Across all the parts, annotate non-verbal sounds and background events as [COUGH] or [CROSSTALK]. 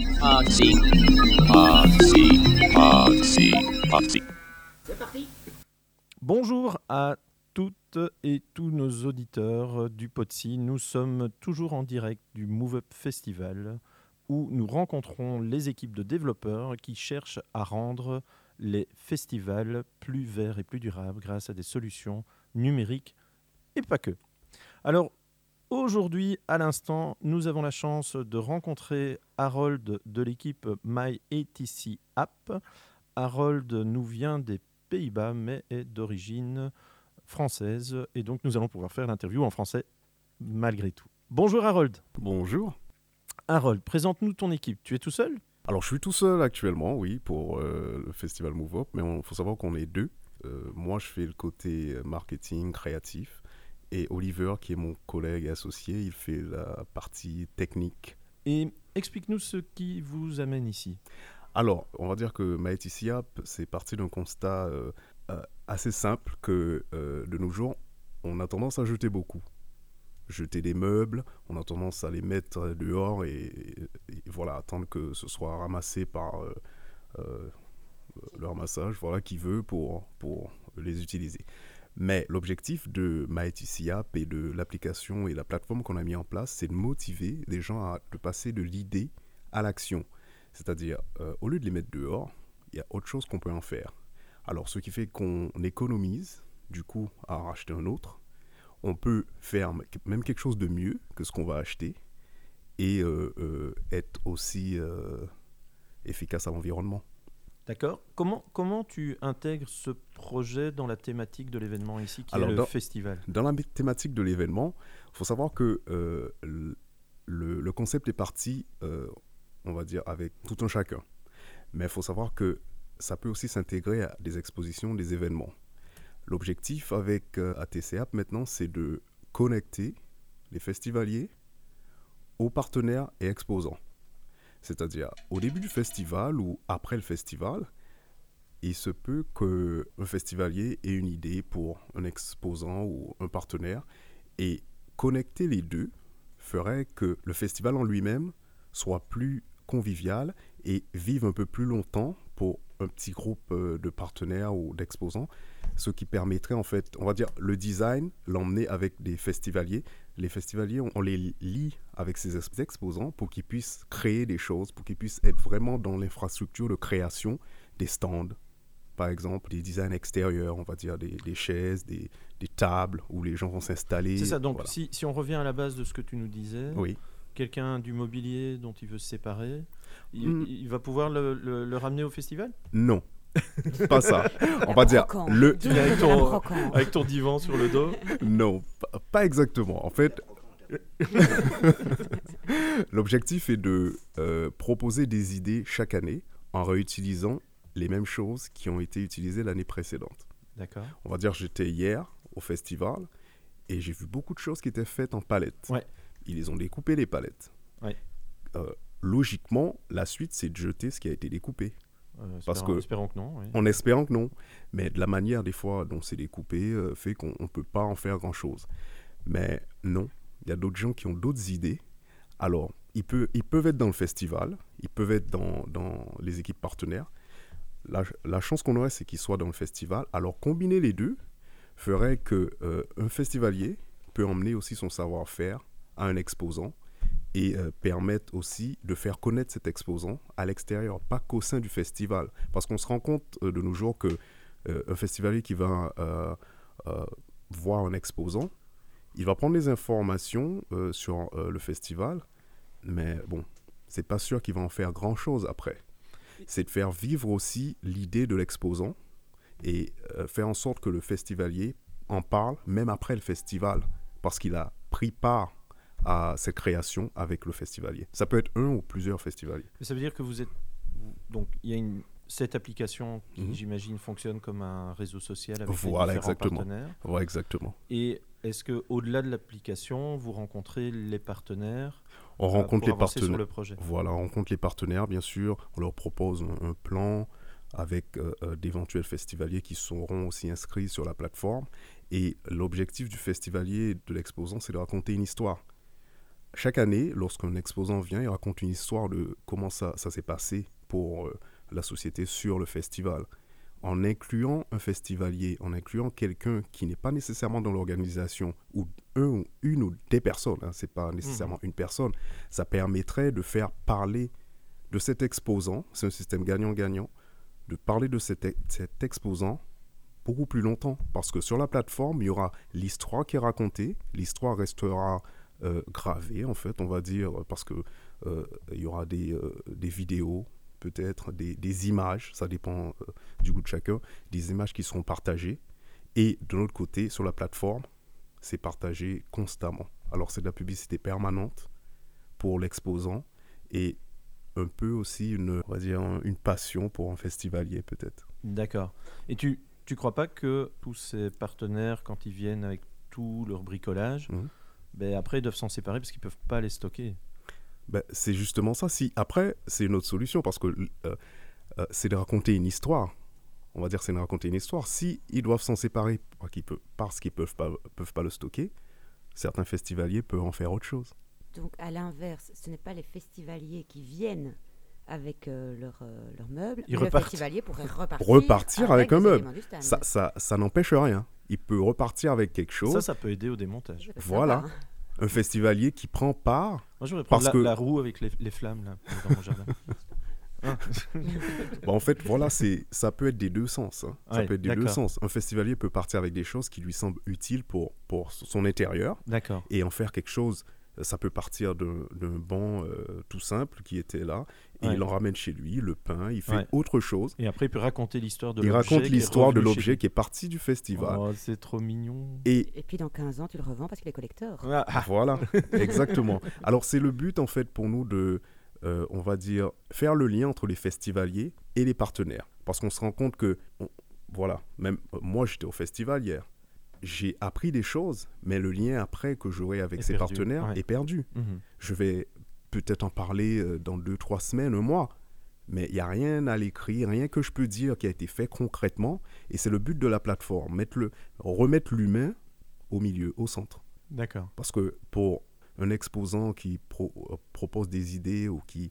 Podsy. Podsy. Podsy. Podsy. Bonjour à toutes et tous nos auditeurs du POTSI. Nous sommes toujours en direct du Move Up Festival où nous rencontrons les équipes de développeurs qui cherchent à rendre les festivals plus verts et plus durables grâce à des solutions numériques et pas que. Alors aujourd'hui, à l'instant, nous avons la chance de rencontrer Harold de l'équipe MyATC App. Harold nous vient des Pays-Bas mais est d'origine française et donc nous allons pouvoir faire l'interview en français malgré tout. Bonjour Harold. Bonjour. Harold, présente-nous ton équipe. Tu es tout seul? Alors, je suis tout seul actuellement, oui, pour euh, le festival Move Up, mais il faut savoir qu'on est deux. Euh, moi, je fais le côté marketing créatif et Oliver, qui est mon collègue et associé, il fait la partie technique. Et explique-nous ce qui vous amène ici. Alors, on va dire que App, c'est parti d'un constat euh, euh, assez simple que euh, de nos jours, on a tendance à jeter beaucoup. Jeter des meubles, on a tendance à les mettre dehors et, et- et voilà, attendre que ce soit ramassé par euh, euh, le ramassage, voilà, qui veut pour, pour les utiliser. Mais l'objectif de MyTC App et de l'application et la plateforme qu'on a mis en place, c'est de motiver les gens à passer de l'idée à l'action. C'est-à-dire, euh, au lieu de les mettre dehors, il y a autre chose qu'on peut en faire. Alors, ce qui fait qu'on économise, du coup, à en racheter un autre. On peut faire même quelque chose de mieux que ce qu'on va acheter et euh, euh, être aussi efficace à l'environnement. D'accord comment, comment tu intègres ce projet dans la thématique de l'événement ici, qui Alors, est le dans- festival? Dans la thématique de l'événement, il faut savoir que euh, le, le concept est parti, euh, on va dire, avec tout un chacun. Mais il faut savoir que ça peut aussi s'intégrer à des expositions, des événements. L'objectif avec euh, ATC App maintenant, c'est de connecter les festivaliers aux partenaires et exposants. C'est-à-dire, au début du festival ou après le festival, il se peut qu'un festivalier ait une idée pour un exposant ou un partenaire et connecter les deux ferait que le festival en lui-même soit plus convivial et vive un peu plus longtemps pour un petit groupe euh, de partenaires ou d'exposants, ce qui permettrait en fait, on va dire, le design, l'emmener avec des festivaliers. Les festivaliers, on, on les lie avec ces ex- exposants pour qu'ils puissent créer des choses, pour qu'ils puissent être vraiment dans l'infrastructure de création des stands, par exemple, des designs extérieurs, on va dire des, des chaises, des, des tables où les gens vont s'installer. C'est ça, donc Voilà. si, si on revient à la base de ce que tu nous disais, Oui. quelqu'un du mobilier dont il veut se séparer, il, Hmm. il va pouvoir le, le- le ramener au festival? Non, [LAUGHS] pas ça. On va dire le Tu viens avec ton, avec ton divan sur le dos non, pas- exactement. En fait, [LAUGHS] l'objectif est de euh, proposer des idées chaque année en réutilisant les mêmes choses qui ont été utilisées l'année précédente. D'accord. On va dire, j'étais hier au festival et j'ai vu beaucoup de choses qui étaient faites en palettes. Ouais. Ils les ont découpées, les palettes. Ouais. Euh, logiquement, la suite, c'est de jeter ce qui a été découpé. Euh, Parce que- Espérons que non. oui. En espérant que non. Mais de la manière, des fois, dont c'est découpé, euh, fait qu'on ne peut pas en faire grand-chose. Mais non, il y a d'autres gens qui ont d'autres idées. Alors, ils, peuvent être dans le festival, ils peuvent être dans, dans les équipes partenaires. La, la chance qu'on aurait, c'est qu'ils soient dans le festival. Alors, combiner les deux ferait que euh, un festivalier peut emmener aussi son savoir-faire à un exposant et euh, permettre aussi de faire connaître cet exposant à l'extérieur, pas qu'au sein du festival. Parce qu'on se rend compte euh, de nos jours que euh, un festivalier qui va euh, voir un exposant, il va prendre des informations sur le festival, mais bon, c'est pas sûr qu'il va en faire grand chose après. C'est de faire vivre aussi l'idée de l'exposant et faire en sorte que le festivalier en parle même après le festival, parce qu'il a pris part à cette création avec le festivalier. Ça peut être un ou plusieurs festivaliers. Mais Ça veut dire que vous êtes. Donc, il y a une. Cette application qui, Mhm. j'imagine, fonctionne comme un réseau social avec Voilà, les différents exactement. partenaires. Ouais, exactement. Et est-ce que au-delà de l'application, vous rencontrez les partenaires On euh, rencontre pour les avancer sur partenaires. le projet? Voilà, on rencontre les partenaires, bien sûr. On leur propose un, plan avec euh, euh, d'éventuels festivaliers qui seront aussi inscrits sur la plateforme. Et l'objectif du festivalier et de l'exposant, c'est de raconter une histoire. Chaque année, lorsqu'un exposant vient, il raconte une histoire de comment ça, ça s'est passé pour euh, la société sur le festival. En incluant un festivalier, en incluant quelqu'un qui n'est pas nécessairement dans l'organisation, ou un, ou une ou des personnes, hein, c'est pas nécessairement une personne, ça permettrait de faire parler de cet exposant, c'est un système gagnant-gagnant, de parler de cet, e- cet exposant beaucoup plus longtemps. Parce que sur la plateforme, il y aura l'histoire qui est racontée, l'histoire restera euh, gravée, en fait, on va dire, parce que euh, il y aura des, euh, des vidéos, peut-être des, des images, ça dépend euh, du goût de chacun, des images qui seront partagées. Et de l'autre côté, sur la plateforme, c'est partagé constamment. Alors c'est de la publicité permanente pour l'exposant et un peu aussi une, on va dire, une passion pour un festivalier peut-être. D'accord. Et tu tu crois pas que tous ces partenaires, quand ils viennent avec tout leur bricolage, Mhm. Ben après ils doivent s'en séparer parce qu'ils peuvent pas les stocker Ben, c'est justement ça. Si après, c'est une autre solution parce que euh, euh, c'est de raconter une histoire. On va dire c'est de raconter une histoire. Si ils doivent s'en séparer parce qu'ils peuvent, pas peuvent pas le stocker, certains festivaliers peuvent en faire autre chose. Donc, à l'inverse, ce n'est pas les festivaliers qui viennent avec euh, leurs euh, leurs meubles. Ils mais le repartent. festivalier pourrait repartir, Repartir avec un des meuble. Ça, ça, ça n'empêche rien. Il peut repartir avec quelque chose. Ça, ça peut aider au démontage. Voilà. Un festivalier qui prend part. Moi, je voudrais Parce prendre la, que- la roue avec les, les flammes là, dans mon jardin. [LAUGHS] Ah. Bah, en fait, voilà, c'est ça peut être des deux sens. hein. Ça Ouais, peut être des deux sens. Un festivalier peut partir avec des choses qui lui semblent utiles pour, pour son intérieur. D'accord. et en faire quelque chose. Ça peut partir d'un banc euh, tout simple qui était là, et Ouais. il en ramène chez lui, le peint, il fait Ouais. autre chose. Et après, il peut raconter l'histoire de Il l'objet. raconte qui est l'histoire de l'objet qui est parti du festival. Oh, c'est trop mignon. Et Et puis, dans 15 ans, tu le revends parce qu'il est collector. Ah, ah, [LAUGHS] voilà, [LAUGHS] exactement. Alors c'est le but en fait pour nous de, euh, on va dire, faire le lien entre les festivaliers et les partenaires. Parce qu'on se rend compte que, on- voilà, même euh, moi j'étais au festival hier. J'ai appris des choses, mais le lien après que j'aurai avec Est ces perdu, partenaires ouais. est perdu. mhm. je vais peut-être en parler euh, dans deux, trois semaines, un mois. Mais il n'y a rien à l'écrit, rien que je peux dire qui a été fait concrètement. Et c'est le but de la plateforme, mettre le, remettre l'humain au milieu, au centre. D'accord. Parce que pour un exposant qui pro- euh, propose des idées ou qui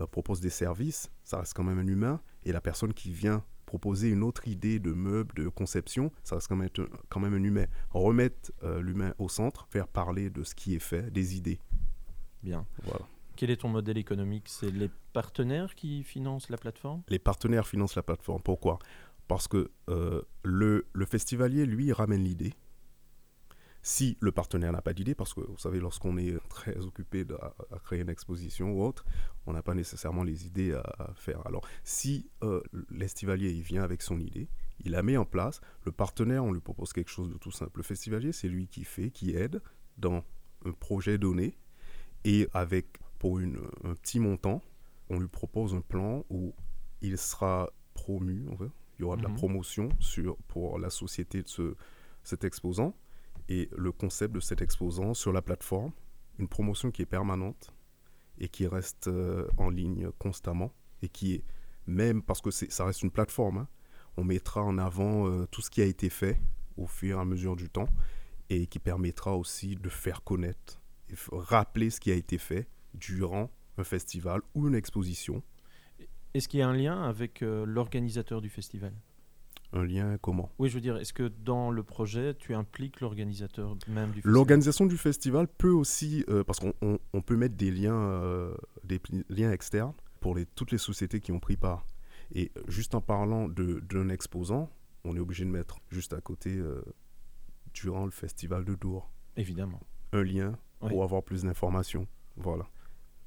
euh, propose des services, ça reste quand même un humain. Et la personne qui vient proposer une autre idée de meuble, de conception, ça reste quand même, un- quand même un humain. Remettre euh, l'humain au centre, faire parler de ce qui est fait, des idées. Bien. Voilà. Quel est ton modèle économique? C'est les partenaires qui financent la plateforme? Les partenaires financent la plateforme. Pourquoi? Parce que euh, le, le festivalier, lui, ramène l'idée. Si le partenaire n'a pas d'idée, parce que vous savez, lorsqu'on est très occupé à, à créer une exposition ou autre, on n'a pas nécessairement les idées à, à faire. Alors, si euh, l'estivalier il vient avec son idée, il la met en place, le partenaire, on lui propose quelque chose de tout simple. Le festivalier, c'est lui qui fait, qui aide dans un projet donné, et avec, pour une, un petit montant, on lui propose un plan où il sera promu, en fait. il y aura de la Mhm. promotion sur, pour la société de ce, cet exposant, et le concept de cet exposant sur la plateforme, une promotion qui est permanente et qui reste euh, en ligne constamment, et qui est, même parce que ça reste une plateforme, hein, on mettra en avant euh, tout ce qui a été fait au fur et à mesure du temps, et qui permettra aussi de faire connaître et rappeler ce qui a été fait durant un festival ou une exposition. Est-ce qu'il y a un lien avec euh, l'organisateur du festival? Un lien comment Oui, je veux dire, est-ce que dans le projet, tu impliques l'organisateur même du festival? L'organisation du festival peut aussi, euh, parce qu'on on- on peut mettre des liens, euh, des liens externes pour les, toutes les sociétés qui ont pris part. Et juste en parlant d'un exposant, on est obligé de mettre juste à côté, euh, durant le festival de Dour, Évidemment. un lien Oui. pour avoir plus d'informations. Voilà.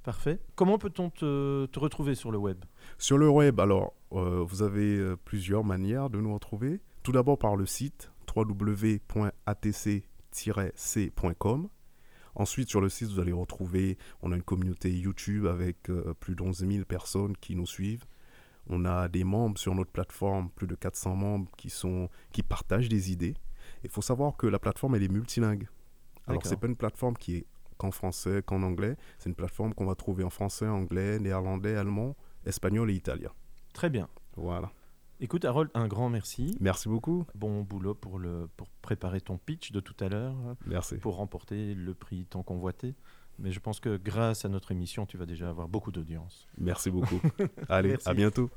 Parfait. Comment peut-on te, te retrouver sur le web? Sur le web, alors, euh, vous avez euh, plusieurs manières de nous retrouver. Tout d'abord par le site www.atc-c.com. Ensuite, sur le site, vous allez retrouver, on a une communauté YouTube avec euh, plus de 11 000 personnes qui nous suivent. On a des membres sur notre plateforme, plus de 400 membres qui, sont, qui partagent des idées. Il faut savoir que la plateforme, elle est multilingue. Alors, D'accord. c'est pas une plateforme qui est qu'en français, qu'en anglais. C'est une plateforme qu'on va trouver en français, anglais, néerlandais, allemand, espagnol et italien. Très bien. Voilà. Écoute, Harold, un grand merci. Merci beaucoup. Bon boulot pour, le, pour préparer ton pitch de tout à l'heure, Merci. pour remporter le prix tant convoité. Mais je pense que grâce à notre émission, tu vas déjà avoir beaucoup d'audience. Merci beaucoup. [LAUGHS] Allez, Merci. à bientôt.